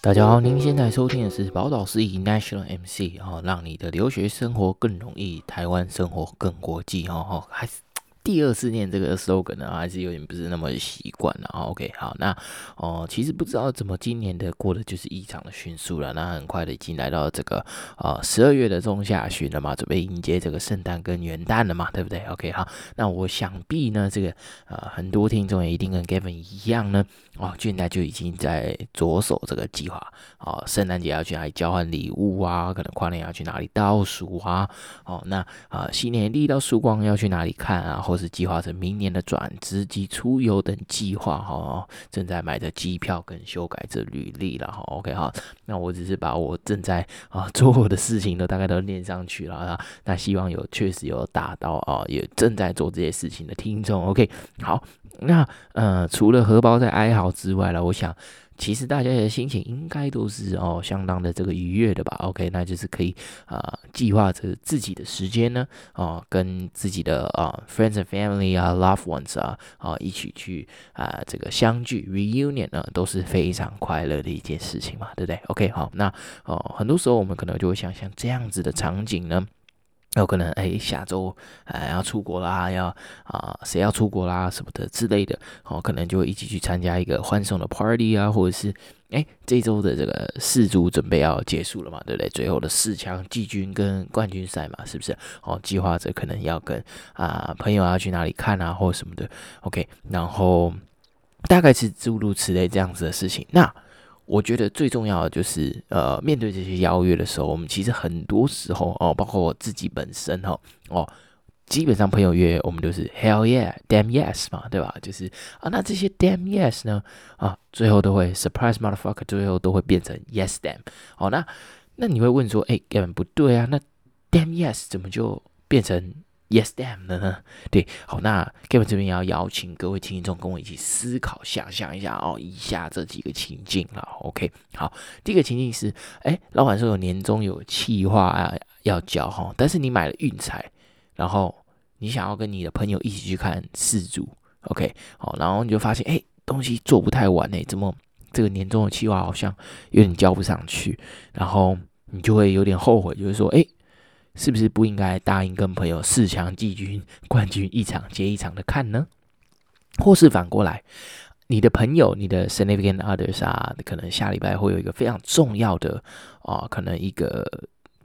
大家好，您现在收听的是宝岛司仪 National MC 哈，让你的留学生活更容易，台湾生活更国际哈哈，还是。第二次念这个 slogan 呢，还是有点不是那么习惯了。OK，好，那哦，其实不知道怎么今年的过得就是异常的迅速了。那很快的已经来到这个呃十二月的中下旬了嘛，准备迎接这个圣诞跟元旦了嘛，对不对？OK，好，那我想必呢，这个呃很多听众也一定跟 Gavin 一样呢，哦，现在就已经在着手这个计划。哦，圣诞节要去哪里交换礼物啊？可能跨年要去哪里倒数啊？哦，那啊、新年第一道曙光要去哪里看啊？或是计划着明年的转职及出游等计划哈，正在买着机票跟修改着履历了哈。OK 哈，那我只是把我正在啊 做的事情都大概都念上去了啊。那希望有确实有达到啊，也正在做这些事情的听众。OK，好，那呃除了荷包在哀嚎之外了，我想。其实大家的心情应该都是哦相当的这个愉悦的吧？OK，那就是可以啊、计划着自己的时间呢，啊、跟自己的啊、friends and family 啊 loved ones 啊啊、一起去啊、这个相聚 reunion 呢都是非常快乐的一件事情嘛，对不对？OK，好，那哦、很多时候我们可能就会想象这样子的场景呢。有可能哎，下周哎要出国啦，要啊谁要出国啦什么的之类的，哦，可能就会一起去参加一个欢送的 party 啊，或者是哎这周的这个世足准备要结束了嘛，对不对？最后的四强季军跟冠军赛嘛，是不是？哦，计划着可能要跟啊朋友要去哪里看啊，或什么的，OK，然后大概是诸如此类这样子的事情，那。我觉得最重要的就是，呃，面对这些邀约的时候，我们其实很多时候哦，包括我自己本身哈，哦，基本上朋友约我们都是 hell yeah，damn yes 嘛，对吧？就是啊，那这些 damn yes 呢，啊，最后都会 surprise motherfucker，最后都会变成 yes damn。哦，那那你会问说，哎，根本不对啊，那 damn yes 怎么就变成？Yes, damn 的呢？对，好，那 Kevin 这边要邀请各位听众跟我一起思考、想象一下哦，以下这几个情境了。OK，好，第一个情境是，哎，老板说有年终有企划啊要交哈，但是你买了运彩，然后你想要跟你的朋友一起去看世足，OK，好，然后你就发现，哎，东西做不太完呢，怎么这个年终的企划好像有点交不上去，然后你就会有点后悔，就是说，哎。是不是不应该答应跟朋友四强季军冠军一场接一场的看呢？或是反过来，你的朋友、你的 significant others 啊，可能下礼拜会有一个非常重要的啊、可能一个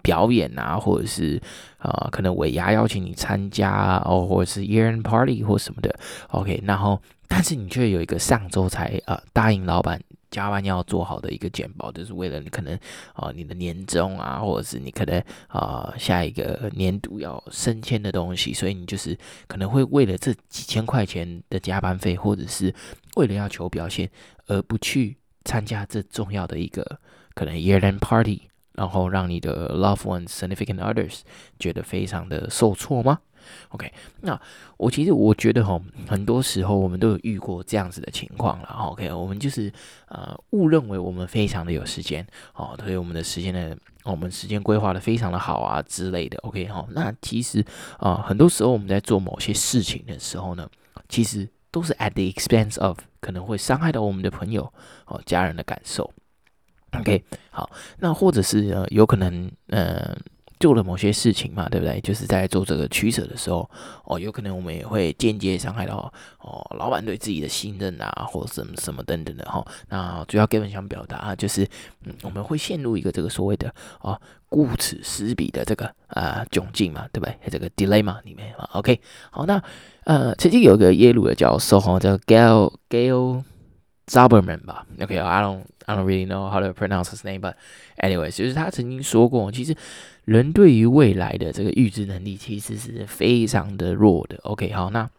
表演啊，或者是啊、可能尾牙邀请你参加哦，或者是 year end party 或什么的。OK，然后但是你却有一个上周才啊、呃、答应老板。加班要做好的一个简报，就是为了你可能啊、你的年终啊，或者是你可能啊、下一个年度要升迁的东西，所以你就是可能会为了这几千块钱的加班费，或者是为了要求表现而不去参加这重要的一个可能 year end party，然后让你的 loved ones significant others 觉得非常的受挫吗？？OK，那我其实我觉得哈，很多时候我们都有遇过这样子的情况了。OK，我们就是呃误认为我们非常的有时间哦，所以我们的时间呢，我们时间规划的非常的好啊之类的。OK 哈，那其实啊、很多时候我们在做某些事情的时候呢，其实都是 at the expense of 可能会伤害到我们的朋友哦、家人的感受。OK，好，那或者是呃有可能呃。做了某些事情嘛，对不对？就是在做这个取舍的时候，哦，有可能我们也会间接伤害到哦，老板对自己的信任啊，或者什么什么等等的哈、哦。那主要根本想表达啊，就是嗯，我们会陷入一个这个所谓的哦，顾此失彼的这个啊窘境嘛，对不对？这个 dilemma 里面啊，OK，好，那呃，曾经有一个耶鲁的教授哈，叫 Gail Gail Zaberman 吧，OK，I don't I don't really know how to pronounce his name，but anyways，就是他曾经说过，其实。人对于未来的这个预知能力其实是非常的弱的。OK，好，那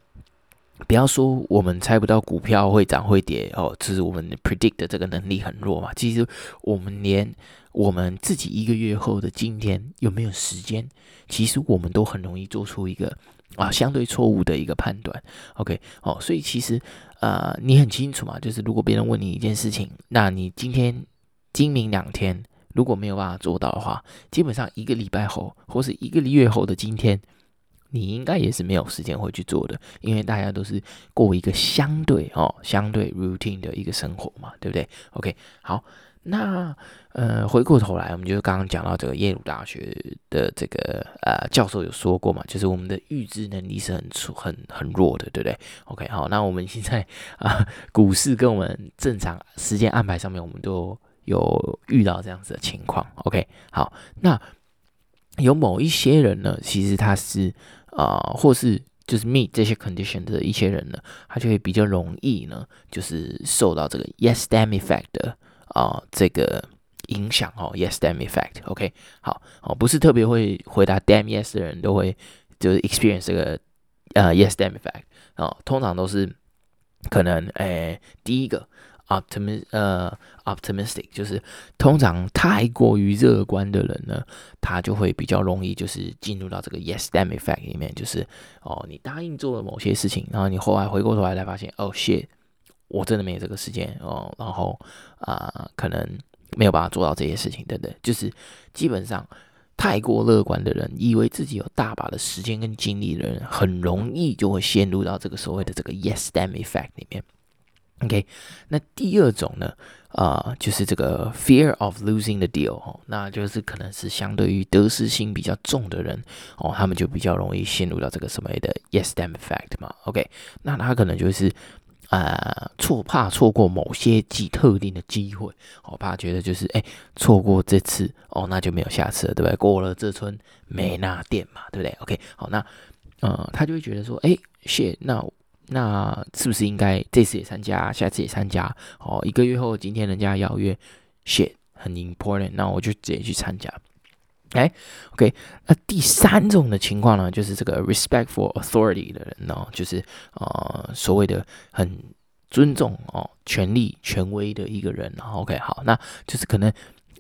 不要说我们猜不到股票会涨会跌哦，只是我们 predict 的这个能力很弱嘛。其实我们连我们自己一个月后的今天有没有时间，其实我们都很容易做出一个啊相对错误的一个判断。OK，哦，所以其实呃，你很清楚嘛，就是如果别人问你一件事情，那你今天今明两天。如果没有办法做到的话，基本上一个礼拜后或是一个月后的今天，你应该也是没有时间会去做的，因为大家都是过一个相对哦相对 routine 的一个生活嘛，对不对？OK，好。那呃，回过头来，我们就刚刚讲到这个耶鲁大学的这个呃教授有说过嘛，就是我们的预知能力是很粗、很很弱的，对不对？OK，好，那我们现在啊、股市跟我们正常时间安排上面，我们都有遇到这样子的情况。OK，好，那有某一些人呢，其实他是啊、或是就是 meet 这些 condition 的一些人呢，他就会比较容易呢，就是受到这个 yes damn effect。啊、这个影响哦，yes damn effect，OK，、好哦，不是特别会回答 damn yes 的人都会就是 experience 这个呃 yes damn effect 哦，通常都是可能诶第一个 optimist 呃 optimistic 就是通常太过于乐观的人呢，他就会比较容易就是进入到这个 yes damn effect 里面，就是哦你答应做了某些事情，然后你后来回过头来才发现哦 shit。我真的没有这个时间哦，然后啊、可能没有办法做到这些事情，等等，就是基本上太过乐观的人，以为自己有大把的时间跟精力的人，很容易就会陷入到这个所谓的这个 yes damn effect 里面。OK，那第二种呢，啊、就是这个 fear of losing the deal 哦，那就是可能是相对于得失心比较重的人哦，他们就比较容易陷入到这个所谓的 yes damn effect 嘛。OK，那他可能就是。呃，错怕错过某些极特定的机会，我、哦、怕觉得就是哎，错过这次哦，那就没有下次了，对不对？过了这村没那店嘛，对不对？OK，好，那呃，他就会觉得说，哎，shit，那那是不是应该这次也参加，下次也参加？哦，一个月后今天人家邀约，shit，很 important，那我就直接去参加。哎，OK，那第三种的情况呢，就是这个 respect for authority 的人哦，就是呃所谓的很尊重哦权力权威的一个人。OK，好，那就是可能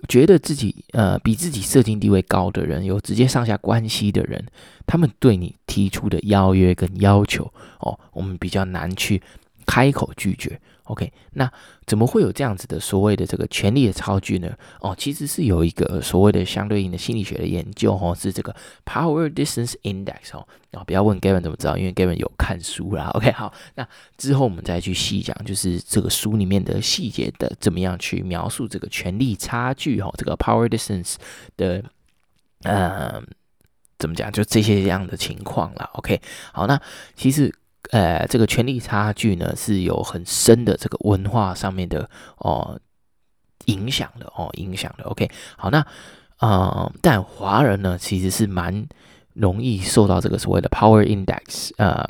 觉得自己呃比自己社经地位高的人，有直接上下关系的人，他们对你提出的邀约跟要求哦，我们比较难去开口拒绝。OK，那怎么会有这样子的所谓的这个权力的差距呢？哦，其实是有一个所谓的相对应的心理学的研究哦，是这个 Power Distance Index 哦。哦，不要问 Gavin 怎么知道，因为 Gavin 有看书啦。OK，好，那之后我们再去细讲，就是这个书里面的细节的怎么样去描述这个权力差距哦，这个 Power Distance 的呃怎么讲，就这些这样的情况啦。OK，好，那其实。呃，这个权力差距呢，是有很深的这个文化上面的哦影响的哦影响的。OK，好，那呃，但华人呢，其实是蛮容易受到这个所谓的 Power Index 呃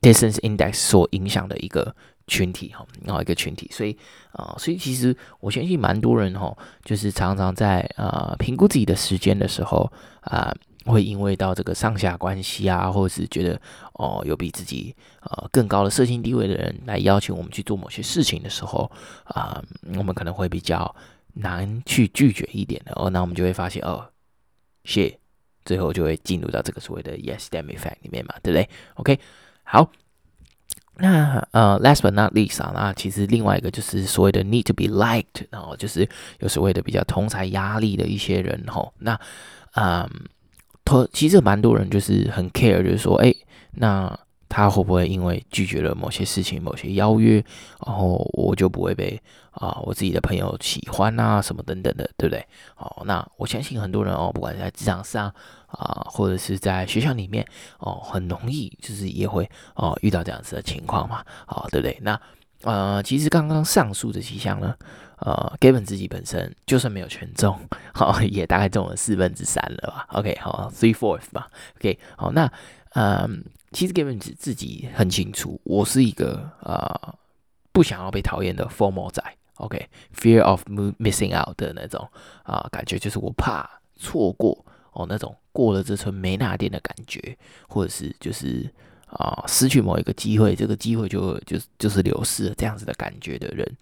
Distance Index 所影响的一个群体哈，然后一个群体，所以啊、呃，所以其实我相信蛮多人哈，就是常常在呃评估自己的时间的时候啊。会因为到这个上下关系啊，或者是觉得哦有比自己呃更高的社经地位的人来邀请我们去做某些事情的时候啊、我们可能会比较难去拒绝一点的哦。那我们就会发现哦谢最后就会进入到这个所谓的 yes damn effect 里面嘛，对不对？OK，好，那呃，last but not least 啊，那其实另外一个就是所谓的 need to be liked，然后就是有所谓的比较同才压力的一些人吼，那嗯。呃其实蛮多人就是很 care，就是说，哎，那他会不会因为拒绝了某些事情、某些邀约，然后我就不会被啊我自己的朋友喜欢啊什么等等的，对不对？哦，那我相信很多人哦，不管在职场上啊，或者是在学校里面哦，很容易就是也会哦遇到这样子的情况嘛，哦，对不对？那呃，其实刚刚上述的几项呢。呃，Gavin 自己本身就算没有全中，好，也大概中了四分之三了吧。OK，好，three fourth 吧。OK，好，那嗯，其实 Gavin 自自己很清楚，我是一个呃不想要被讨厌的 FOMO 仔。OK，fear of missing out 的那种啊、感觉，就是我怕错过哦那种过了这村没那店的感觉，或者是就是啊、失去某一个机会，这个机会就就就是流失了这样子的感觉的人。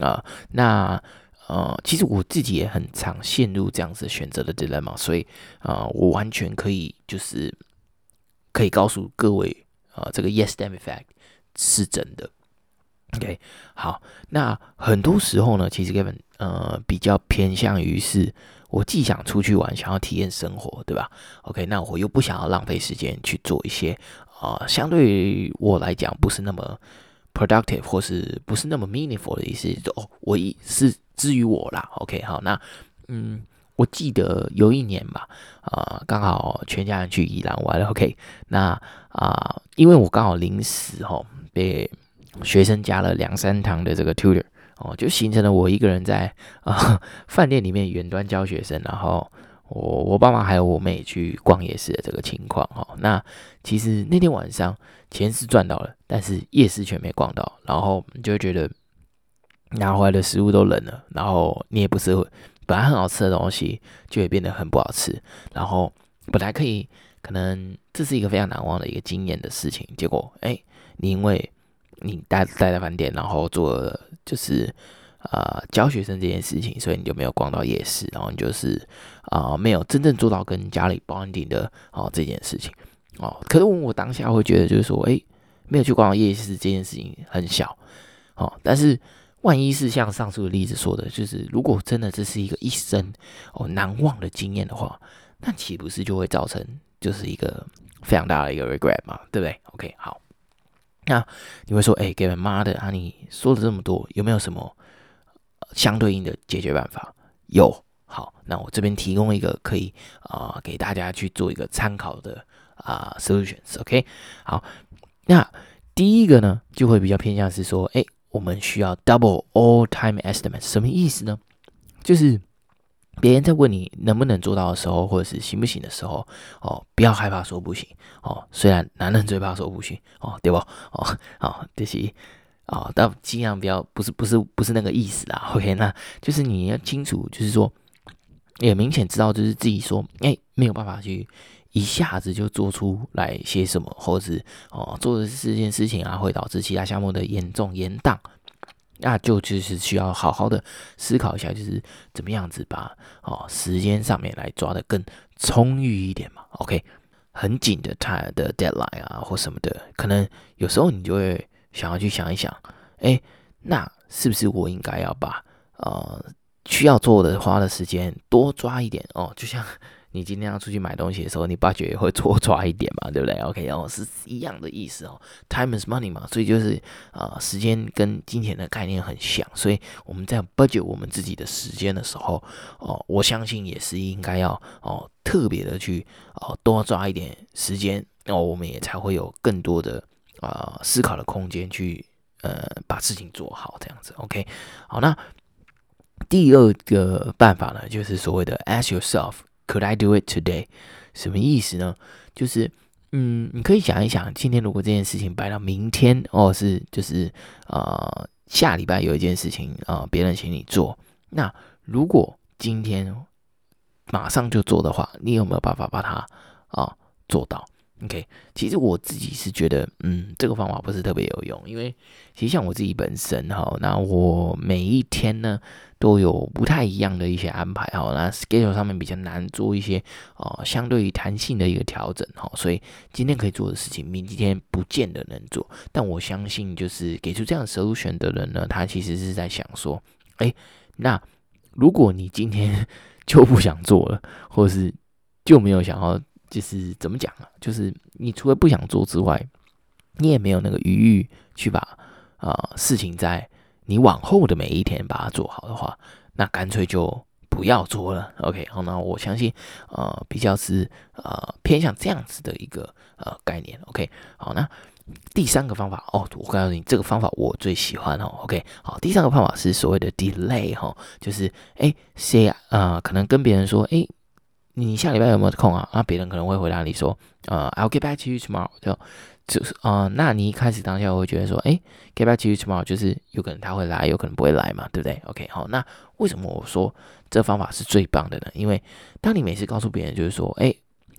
啊、那呃，其实我自己也很常陷入这样子选择的 dilemma，所以啊、我完全可以就是可以告诉各位啊、这个 yes damn effect 是真的。OK，好，那很多时候呢，其实 Gavin 呃比较偏向于是，我既想出去玩，想要体验生活，对吧？OK，那我又不想要浪费时间去做一些啊、相对于我来讲不是那么 productive 或是不是那么 meaningful 的意思，哦，我一是至于我啦。OK，好，那嗯，我记得有一年吧，啊、刚好全家人去宜兰玩了。OK，那啊、因为我刚好临时哈被。学生加了两三堂的这个 tutor 哦，就形成了我一个人在啊饭店里面远端教学生，然后我我爸妈还有我妹去逛夜市的这个情况哈。那其实那天晚上钱是赚到了，但是夜市却没逛到，然后你就会觉得拿回来的食物都冷了，然后你也不是本来很好吃的东西，就会变得很不好吃，然后本来可以可能这是一个非常难忘的一个经验的事情，结果哎，你因为你待待在饭店，然后做就是啊、呃、教学生这件事情，所以你就没有逛到夜市，然后你就是啊、没有真正做到跟家里 bonding 的哦这件事情哦。可是我当下会觉得就是说，哎，没有去逛到夜市这件事情很小哦。但是万一是像上述的例子说的，就是如果真的这是一个一生哦难忘的经验的话，那岂不是就会造成就是一个非常大的一个 regret 嘛？对不对？OK，好。那你会说，哎、欸，给妈的啊！你说了这么多，有没有什么相对应的解决办法？有，好，那我这边提供一个可以啊、给大家去做一个参考的啊、solutions。OK，好，那第一个呢，就会比较偏向是说，哎、我们需要 double all time estimate，什么意思呢？就是。别人在问你能不能做到的时候，或者是行不行的时候，哦，不要害怕说不行哦。虽然男人最怕说不行哦，对不？哦，好，这些啊，但尽量不要，不是不是不是那个意思啦。OK，那就是你要清楚，就是说也明显知道，就是自己说，哎，没有办法去一下子就做出来些什么，或者是哦，做的这件事情啊，会导致其他项目的严重延宕。那就就是需要好好的思考一下，就是怎么样子把哦时间上面来抓得更充裕一点嘛。OK，很紧的太的 deadline 啊或什么的，可能有时候你就会想要去想一想，哎，那是不是我应该要把呃需要做的花的时间多抓一点哦？就像。你今天要出去买东西的时候，你 budget 也会多抓一点嘛，对不对？OK，然后是一样的意思哦，time is money 嘛，所以就是啊、时间跟金钱的概念很像，所以我们在 budget 我们自己的时间的时候，哦，我相信也是应该要哦特别的去哦多抓一点时间，那、哦、我们也才会有更多的啊、思考的空间去呃把事情做好这样子。OK，好，那第二个办法呢，就是所谓的 ask yourself。Could I do it today？什么意思呢？就是，嗯，你可以想一想，今天如果这件事情摆到明天，哦，是就是，呃，下礼拜有一件事情啊，别人请你做，那如果今天马上就做的话，你有没有办法把它啊，做到？OK，其实我自己是觉得，嗯，这个方法不是特别有用，因为其实像我自己本身哈，那我每一天呢都有不太一样的一些安排哈，那 schedule 上面比较难做一些哦，相对于弹性的一个调整哈，所以今天可以做的事情，明天不见得能做。但我相信，就是给出这样 solution 的人呢，他其实是在想说，哎，那如果你今天 就不想做了，或者是就没有想要。就是怎么讲啊？就是你除了不想做之外，你也没有那个余裕去把啊、呃、事情在你往后的每一天把它做好的话，那干脆就不要做了。OK，好，那我相信呃比较是呃偏向这样子的一个呃概念。OK，好，那第三个方法哦，我告诉你这个方法我最喜欢哦。OK，好，第三个方法是所谓的 delay 哈、哦，就是哎谁啊、可能跟别人说哎。你下礼拜有没有空啊？那别人可能会回答你说，呃，I'll get back to you tomorrow 就。就是啊，那你一开始当下会觉得说，哎，get back to you tomorrow 就是有可能他会来，有可能不会来嘛，对不对？OK，好，那为什么我说这方法是最棒的呢？因为当你每次告诉别人就是说，哎，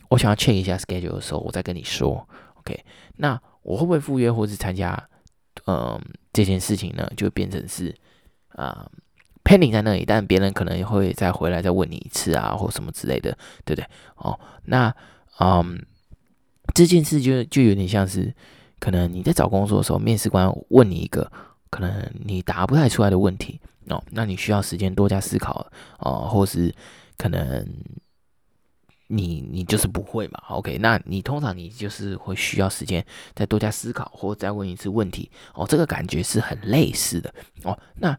我想要 check 一下 schedule 的时候，我再跟你说，OK，那我会不会赴约或是参加，嗯、这件事情呢，就变成是啊。Pending 在那里，但别人可能会再回来再问你一次啊，或什么之类的，对不对？哦，那嗯，这件事就就有点像是，可能你在找工作的时候，面试官问你一个可能你答不太出来的问题哦，那你需要时间多加思考哦，或是可能你你就是不会嘛，OK？那你通常你就是会需要时间再多加思考，或再问一次问题哦，这个感觉是很类似的哦。那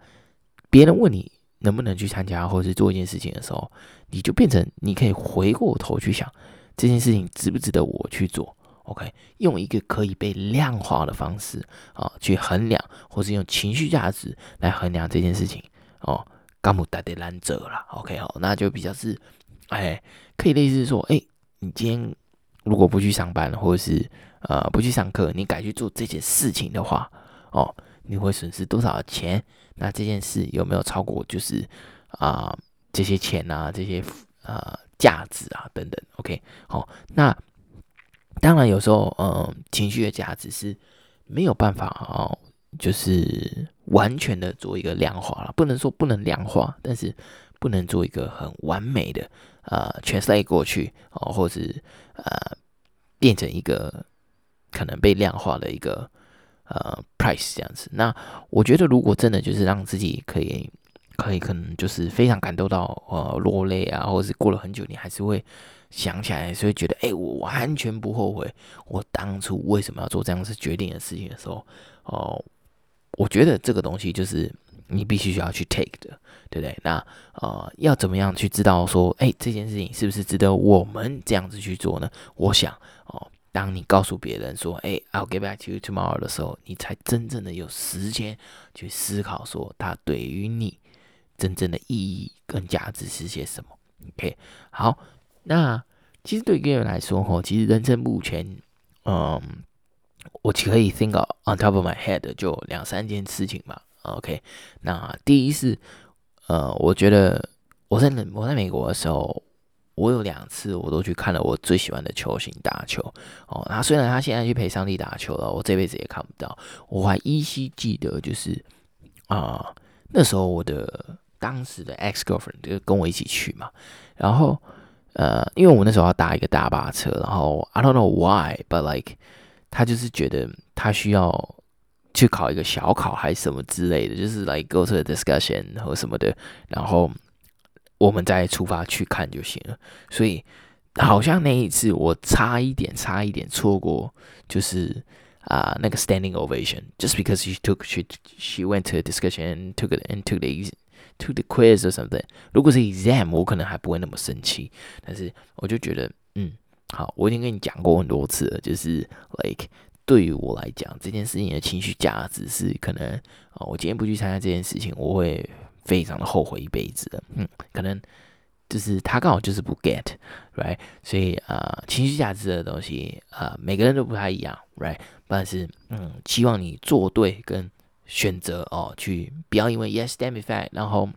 别人问你能不能去参加，或者是做一件事情的时候，你就变成你可以回过头去想这件事情值不值得我去做。OK，用一个可以被量化的方式啊、去衡量，或是用情绪价值来衡量这件事情哦，干不达的拦者了。OK，好，那就比较是，哎，可以类似说，哎，你今天如果不去上班，或者是呃不去上课，你改去做这件事情的话，哦，你会损失多少钱？那这件事有没有超过就是啊、这些钱啊这些呃价值啊等等？OK，好，那。当然，有时候，嗯，情绪的价值是没有办法哦，就是完全的做一个量化了。不能说不能量化，但是不能做一个很完美的呃 translate 过去哦，或是呃变成一个可能被量化的一个呃 price 这样子。那我觉得，如果真的就是让自己可以可以可能就是非常感动到呃落泪啊，或者是过了很久，你还是会。想起来，所以觉得，哎、我完全不后悔，我当初为什么要做这样子决定的事情的时候，哦，我觉得这个东西就是你必须需要去 take 的，对不对？那呃，要怎么样去知道说，哎、这件事情是不是值得我们这样子去做呢？我想，哦，当你告诉别人说，哎、，I'll get back to you tomorrow 的时候，你才真正的有时间去思考说，它对于你真正的意义跟价值是些什么？OK，好。那其实对一个人来说，哈，其实人生目前，嗯，我可以 think of on top of my head 就两三件事情嘛。OK，那第一是，呃，我觉得我在我在美国的时候，我有两次我都去看了我最喜欢的球星打球。哦，那虽然他现在去陪上帝打球了，我这辈子也看不到，我还依稀记得，就是啊、那时候我的当时的 ex girlfriend 就跟我一起去嘛，然后。呃，因为我那时候要搭一个大巴车，然后 I don't know why，but like 他就是觉得他需要去考一个小考还是什么之类的，就是 like go to the discussion 和什么的，然后我们再出发去看就行了。所以好像那一次我差一点差一点错过，就是啊、那个 standing ovation，just because she took she she went to a discussion and took it and took the To the quiz or something，如果是 exam，我可能还不会那么生气，但是我就觉得，嗯，好，我已经跟你讲过很多次了，就是 like 对于我来讲，这件事情的情绪价值是可能，哦，我今天不去参加这件事情，我会非常的后悔一辈子的，嗯，可能就是他刚好就是不 get，right，所以啊、情绪价值的东西啊、每个人都不太一样，right，但是嗯，希望你做对跟。选择哦，去不要因为 yes damn effect，然后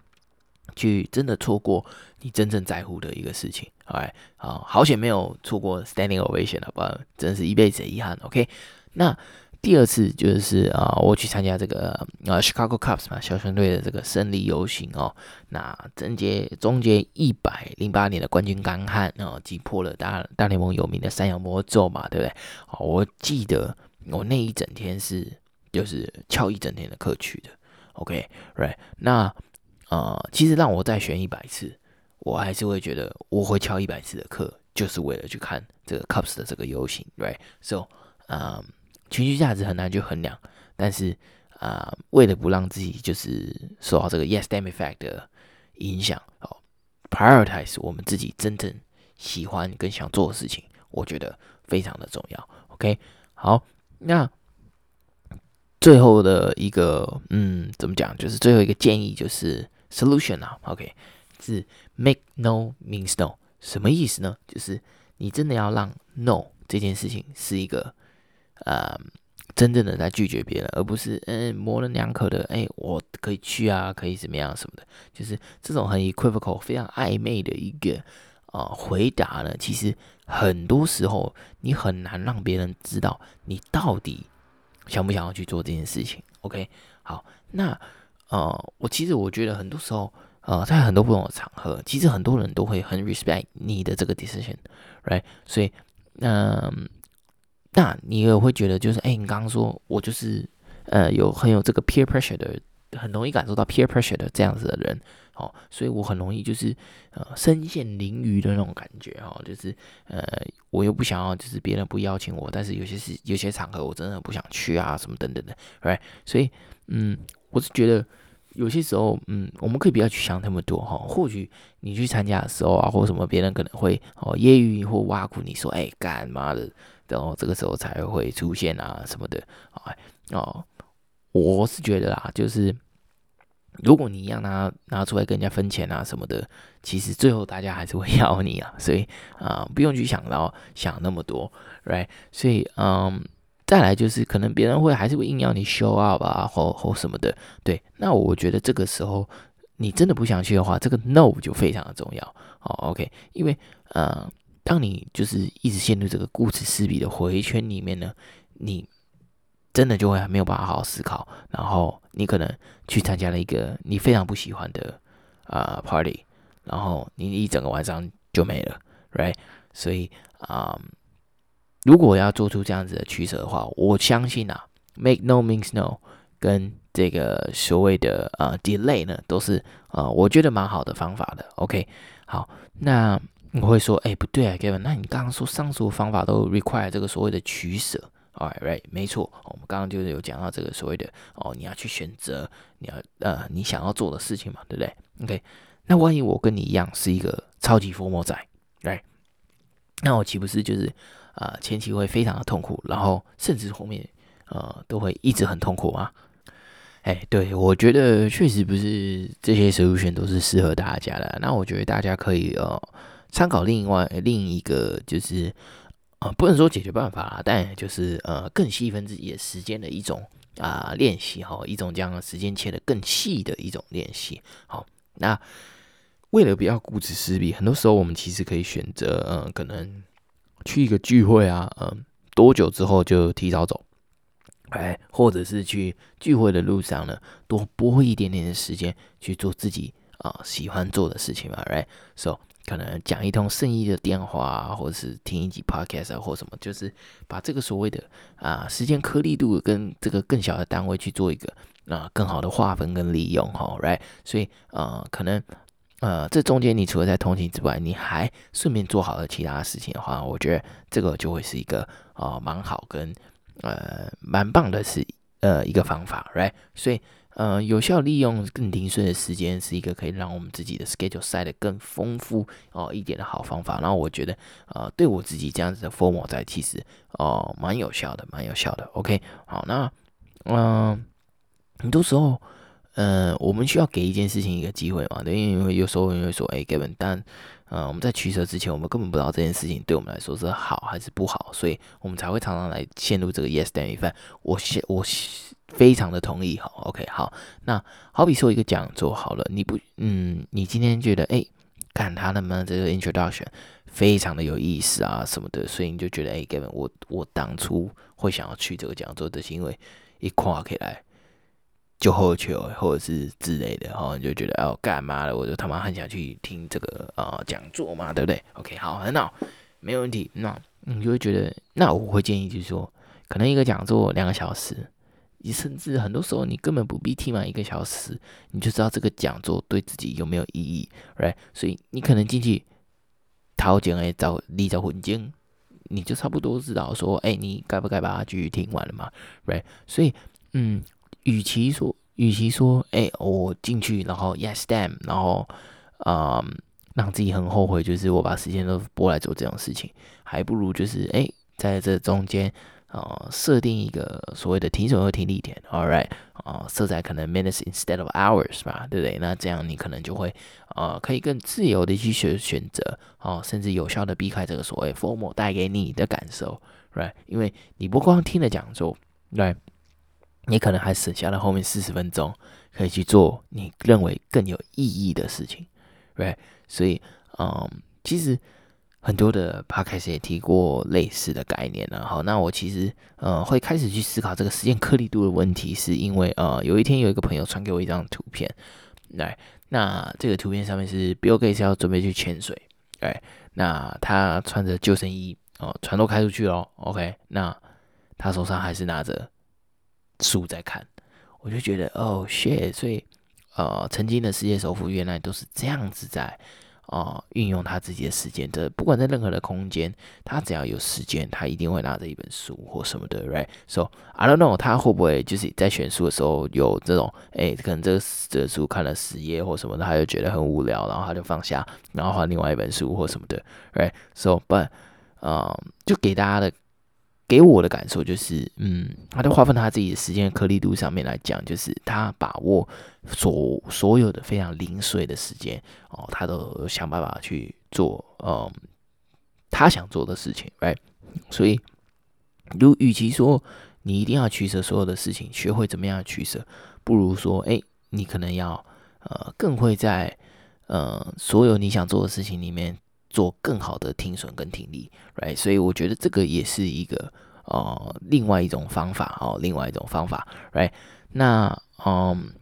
去真的错过你真正在乎的一个事情。好，好，好险没有错过 standing ovation，好不好？真是一辈子的遗憾。OK，那第二次就是啊、我去参加这个啊、Chicago Cubs 嘛，小熊队的这个胜利游行哦。那终结终结一百零八年的冠军干旱啊，击破了大大联盟有名的山羊魔咒嘛，对不对？哦，我记得我那一整天是。就是翘一整天的课去的，OK，right？那呃，其实让我再选一百次，我还是会觉得我会翘一百次的课，就是为了去看这个 Cups 的这个游行，right？So，呃，情绪价值很难去衡量，但是啊、为了不让自己就是受到这个 Yes Damn Effect 的影响，哦，prioritize 我们自己真正喜欢跟想做的事情，我觉得非常的重要，OK？好，那。最后的一个，嗯，怎么讲？就是最后一个建议，就是 solution 啊，OK，是 make no means no，什么意思呢？就是你真的要让 no 这件事情是一个，呃，真正的在拒绝别人，而不是嗯模棱两可的，哎，我可以去啊，可以怎么样什么的，就是这种很 equivocal、非常暧昧的一个、呃、回答呢，其实很多时候你很难让别人知道你到底。想不想要去做这件事情？OK，好，那呃，我其实我觉得很多时候，呃，在很多不同的场合，其实很多人都会很 respect 你的这个 decision，right？所以，嗯、那你也会觉得就是，哎，你刚刚说我就是，呃有很有这个 peer pressure 的，很容易感受到 peer pressure 的这样子的人，哦，所以我很容易就是呃身陷囹圄的那种感觉，哦，就是呃我又不想要，就是别人不邀请我，但是有些事有些场合我真的不想去啊，什么等等的，right？所以嗯，我是觉得。有些时候，嗯，我们可以不要去想那么多哈。或许你去参加的时候啊，或什么，别人可能会哦揶揄或挖苦你说，哎，干嘛的？然后这个时候才会出现啊什么的，哎哦，我是觉得啦，就是如果你让他拿出来跟人家分钱啊什么的，其实最后大家还是会要你啊，所以啊、不用去想到想那么多，right？所以嗯。再来就是可能别人会还是会硬要你 show up 啊，或或什么的，对。那我觉得这个时候你真的不想去的话，这个 no 就非常的重要。好，OK，因为呃，当你就是一直陷入这个顾此失彼的回圈里面呢，你真的就会没有办法好好思考，然后你可能去参加了一个你非常不喜欢的啊、party，然后你一整个晚上就没了，right？所以啊。如果要做出这样子的取舍的话，我相信啊，make no means no，跟这个所谓的呃 delay 呢，都是呃我觉得蛮好的方法的。OK，好，那我会说，哎，不对啊，Kevin，那你刚刚说上述方法都 require 这个所谓的取舍 Alright, right，没错，我们刚刚就是有讲到这个所谓的哦，你要去选择你要呃你想要做的事情嘛，对不对？OK，那万一我跟你一样是一个超级疯魔仔，right，那我岂不是就是？啊、呃，前期会非常的痛苦，然后甚至后面呃都会一直很痛苦啊。哎，对，我觉得确实不是这些 solution 都是适合大家的。那我觉得大家可以呃参考另外另一个就是呃不能说解决办法啦，但就是呃更细分自己的时间的一种啊、呃、练习哈，一种将时间切得更细的一种练习。好，那为了不要顾此失彼，很多时候我们其实可以选择呃可能。去一个聚会啊，嗯，多久之后就提早走，哎，或者是去聚会的路上呢，多拨一点点的时间去做自己啊、喜欢做的事情嘛，right？So 可能讲一通生意的电话，或者是听一集 podcast，或什么，就是把这个所谓的啊、时间颗粒度跟这个更小的单位去做一个啊、更好的划分跟利用，哈，right？所以啊、可能。呃，这中间你除了在通勤之外，你还顺便做好了其他事情的话，我觉得这个就会是一个、呃、蛮好跟呃蛮棒的是呃一个方法，right？所以呃有效利用更零碎的时间是一个可以让我们自己的 schedule 塞得更丰富哦、一点的好方法。然后我觉得呃对我自己这样子的 form 在其实哦、蛮有效的，蛮有效的。OK，好，那嗯、很多时候。嗯、我们需要给一件事情一个机会嘛？对，因为有时候你会说，哎，Gavin，但，呃，我们在取舍之前，我们根本不知道这件事情对我们来说是好还是不好，所以我们才会常常来陷入这个 yes 等于 fan。我我非常的同意，好，OK，好。那好比说一个讲座好了，你不，嗯，你今天觉得，哎，看他能不能这个 introduction 非常的有意思啊什么的，所以你就觉得，哎，Gavin，我我当初会想要去这个讲座的是因为一跨起来。就后球或者是之类的，然后你就觉得哦，干嘛了？我就他妈很想去听这个呃讲座嘛，对不对？OK，好，很好，没有问题。那你就会觉得，那我会建议就是说，可能一个讲座两个小时，你甚至很多时候你根本不必听满一个小时，你就知道这个讲座对自己有没有意义，right？所以你可能进去掏钱来找你找魂经，你就差不多知道说，哎，你该不该把它继续听完了嘛，right？所以，嗯。与其说，与其说，哎、我进去，然后 yes damn，然后，嗯，让自己很后悔，就是我把时间都拨来做这种事情，还不如就是，哎、在这中间，呃，设定一个所谓的停损和停利点，all right，啊、设在可能 minutes instead of hours 吧，对不对？那这样你可能就会，呃，可以更自由的去选选择，哦、甚至有效的避开这个所谓 formal 带给你的感受，right？因为你不光听了讲座，right？你可能还省下了后面四十分钟，可以去做你认为更有意义的事情，right？所以，嗯，其实很多的 podcast 也提过类似的概念了。好，那我其实，呃、会开始去思考这个时间颗粒度的问题，是因为，呃、有一天有一个朋友传给我一张图片，来，那这个图片上面是 Bill Gates 要准备去潜水，哎，那他穿着救生衣，哦，船都开出去了，OK，那他手上还是拿着。书在看，我就觉得哦，shit，所以呃，曾经的世界首富原来都是这样子在。啊，运、用他自己的时间的，不管在任何的空间，他只要有时间，他一定会拿着一本书或什么的，right？So I don't know，他会不会就是在选书的时候有这种，哎，可能这个这书看了十页或什么的，他就觉得很无聊，然后他就放下，然后换另外一本书或什么的，right？So，but，呃，就给大家的。给我的感受就是，嗯，他在划分他自己的时间颗粒度上面来讲，就是他把握所所有的非常零碎的时间哦，他都想办法去做，嗯，他想做的事情，right？所以，如与其说你一定要取舍所有的事情，学会怎么样取舍，不如说，哎，你可能要，呃，更会在，呃，所有你想做的事情里面。做更好的听损跟听力，right？所以我觉得这个也是一个呃另外一种方法哦，另外一种方法，right？那嗯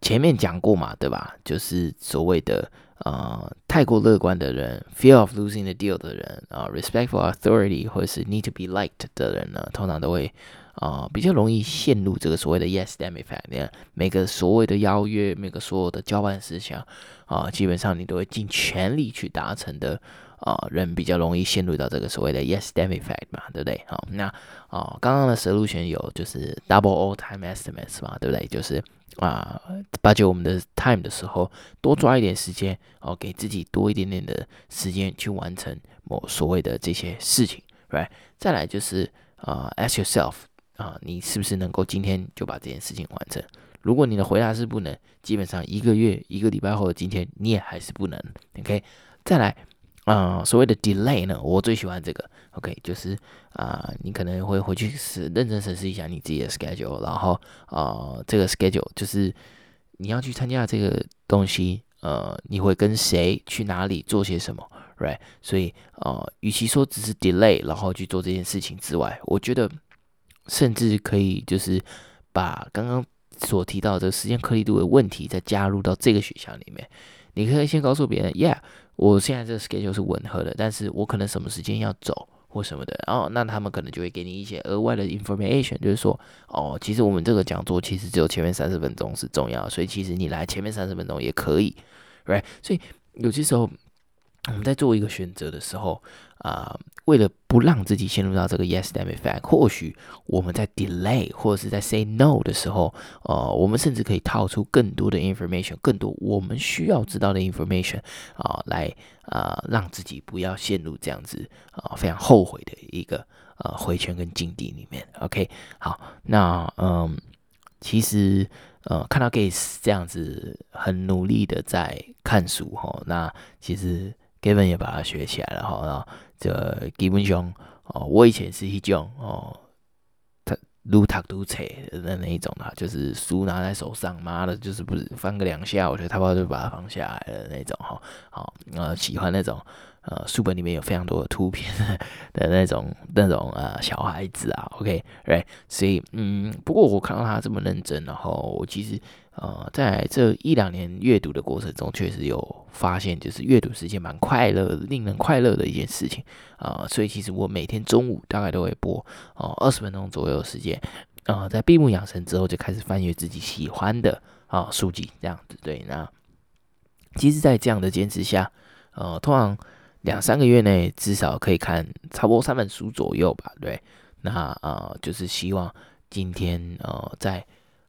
前面讲过嘛，对吧？就是所谓的呃太过乐观的人，fear of losing the deal 的人啊，，respect for authority 或者是 need to be liked 的人呢，通常都会。啊、比较容易陷入这个所谓的 yes damn effect。你看，每个所谓的邀约，每个所有的交办事项，啊、基本上你都会尽全力去达成的。啊、人比较容易陷入到这个所谓的 yes damn effect 嘛，对不对？好，那啊，刚刚的 solution 有就是 double all time estimates 嘛，对不对？就是啊，把就我们的 time 的时候，多抓一点时间，哦，给自己多一点点的时间去完成某所谓的这些事情，right？再来就是啊、ask yourself。啊，你是不是能够今天就把这件事情完成？如果你的回答是不能，基本上一个月、一个礼拜后的今天你也还是不能。OK，再来，啊、所谓的 delay 呢，我最喜欢这个。OK，就是啊、你可能会回去是认真审视一下你自己的 schedule，然后啊、这个 schedule 就是你要去参加这个东西，呃，你会跟谁去哪里做些什么，right？所以呃，与其说只是 delay，然后去做这件事情之外，我觉得。甚至可以就是把刚刚所提到的时间颗粒度的问题再加入到这个选项里面。你可以先告诉别人，Yeah，我现在这个 schedule 是吻合的，但是我可能什么时间要走或什么的。然后那他们可能就会给你一些额外的 information，就是说，哦，其实我们这个讲座其实只有前面三十分钟是重要，所以其实你来前面三十分钟也可以，right？所以有些时候我们在做一个选择的时候。啊、呃，为了不让自己陷入到这个 yes damn effect，或许我们在 delay 或者是在 say no 的时候，呃，我们甚至可以套出更多的 information，更多我们需要知道的 information 啊、呃，来啊、呃，让自己不要陷入这样子啊、呃、非常后悔的一个呃回圈跟境地里面。OK，好，那嗯，其实呃看到 Gates 这样子很努力的在看书哈，那其实 Gavin 也把它学起来了哈，然后。这基本上哦，我以前是一种哦，他撸读撸册的那一种啊，就是书拿在手上，妈的，就是不是翻个两下，我觉得他爸就把它放下来了那种哈。好，呃，喜欢那种呃，书本里面有非常多的图片的那种那种呃小孩子啊，OK，right，所以嗯，不过我看到他这么认真，然后我其实。呃，在这一两年阅读的过程中，确实有发现，就是阅读是一件蛮快乐、令人快乐的一件事情啊、呃。所以其实我每天中午大概都会播哦二十分钟左右的时间，呃，在闭目养神之后就开始翻阅自己喜欢的啊、呃、书籍，这样子对。那其实，在这样的坚持下，呃，通常两三个月内至少可以看差不多三本书左右吧，对。那呃，就是希望今天呃在。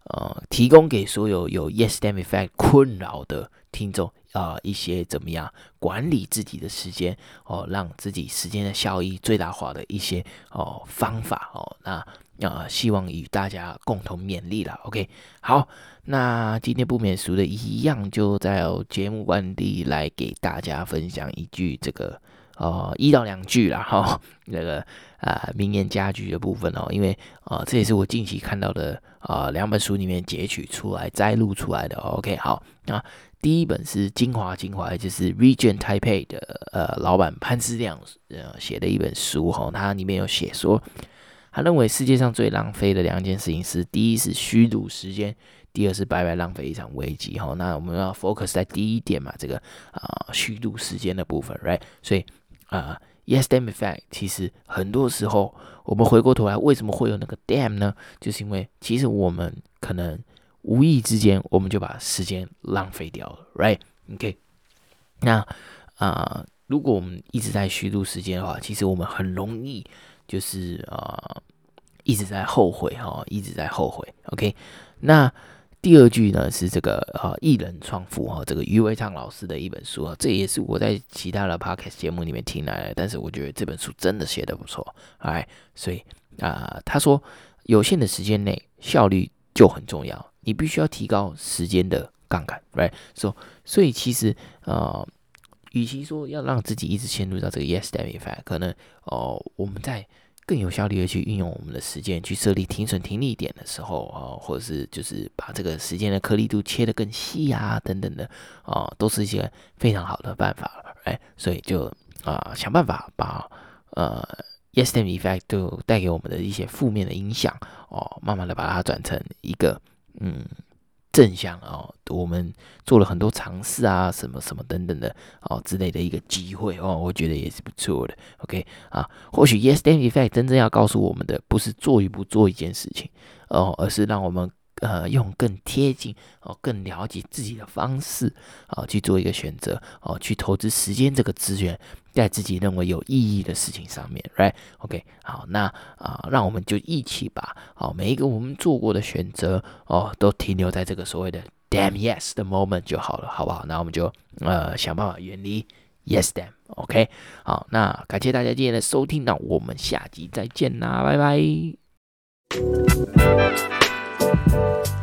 呃，提供给所有有 Yes Damn Effect 困扰的听众啊、一些怎么样管理自己的时间哦，让自己时间的效益最大化的一些哦方法哦。那啊、希望与大家共同勉励了。OK，好，那今天不免俗的一样，就在节目完毕来给大家分享一句这个。哦，一到两句啦，哈、那个啊、呃，名言佳句的部分哦，因为啊、呃，这也是我近期看到的啊、两本书里面截取出来摘录出来的。OK，好，那第一本是精华精华，就是 Regent Taipei 的呃老板潘思亮呃写的一本书哈、哦，他里面有写说，他认为世界上最浪费的两件事情是，第一是虚度时间，第二是白白浪费一场危机哈、那我们要 focus 在第一点嘛，这个啊虚度时间的部分，right？所以。啊，yes damn effect，其实很多时候我们回过头来，为什么会有那个 damn 呢？就是因为其实我们可能无意之间，我们就把时间浪费掉了，right？OK，那啊、如果我们一直在虚度时间的话，其实我们很容易就是啊、一直在后悔哈、哦，一直在后悔。OK，那。第二句呢是这个呃艺人创富哈，这个余维畅老师的一本书啊，这也是我在其他的 podcast 节目里面听来的，但是我觉得这本书真的写的不错，哎，所以啊、他说有限的时间内效率就很重要，你必须要提高时间的杠杆，right？所、so, 所以其实呃，与其说要让自己一直陷入到这个 yes damn effect，可能哦、我们在。更有效率的去运用我们的时间，去设立停损停利点的时候啊，或者是就是把这个时间的颗粒度切得更细啊，等等的啊，都是一些非常好的办法，哎，所以就啊想办法把呃 yes damn effect 都带给我们的一些负面的影响哦，慢慢的把它转成一个嗯。正向哦，我们做了很多尝试啊，什么什么等等的哦之类的一个机会哦，我觉得也是不错的。OK 啊，或许 Yes Damn Effect 真正要告诉我们的，不是做与不做一件事情哦，而是让我们。呃，用更贴近哦，更了解自己的方式啊，去做一个选择哦，去投资时间这个资源在自己认为有意义的事情上面，right？OK，好，那啊，让我们就一起把哦每一个我们做过的选择哦，都停留在这个所谓的 damn yes 的 moment 就好了，好不好？那我们就呃想办法远离 yes damn，OK？好，那感谢大家今天的收听，那我们下集再见啦，拜拜。you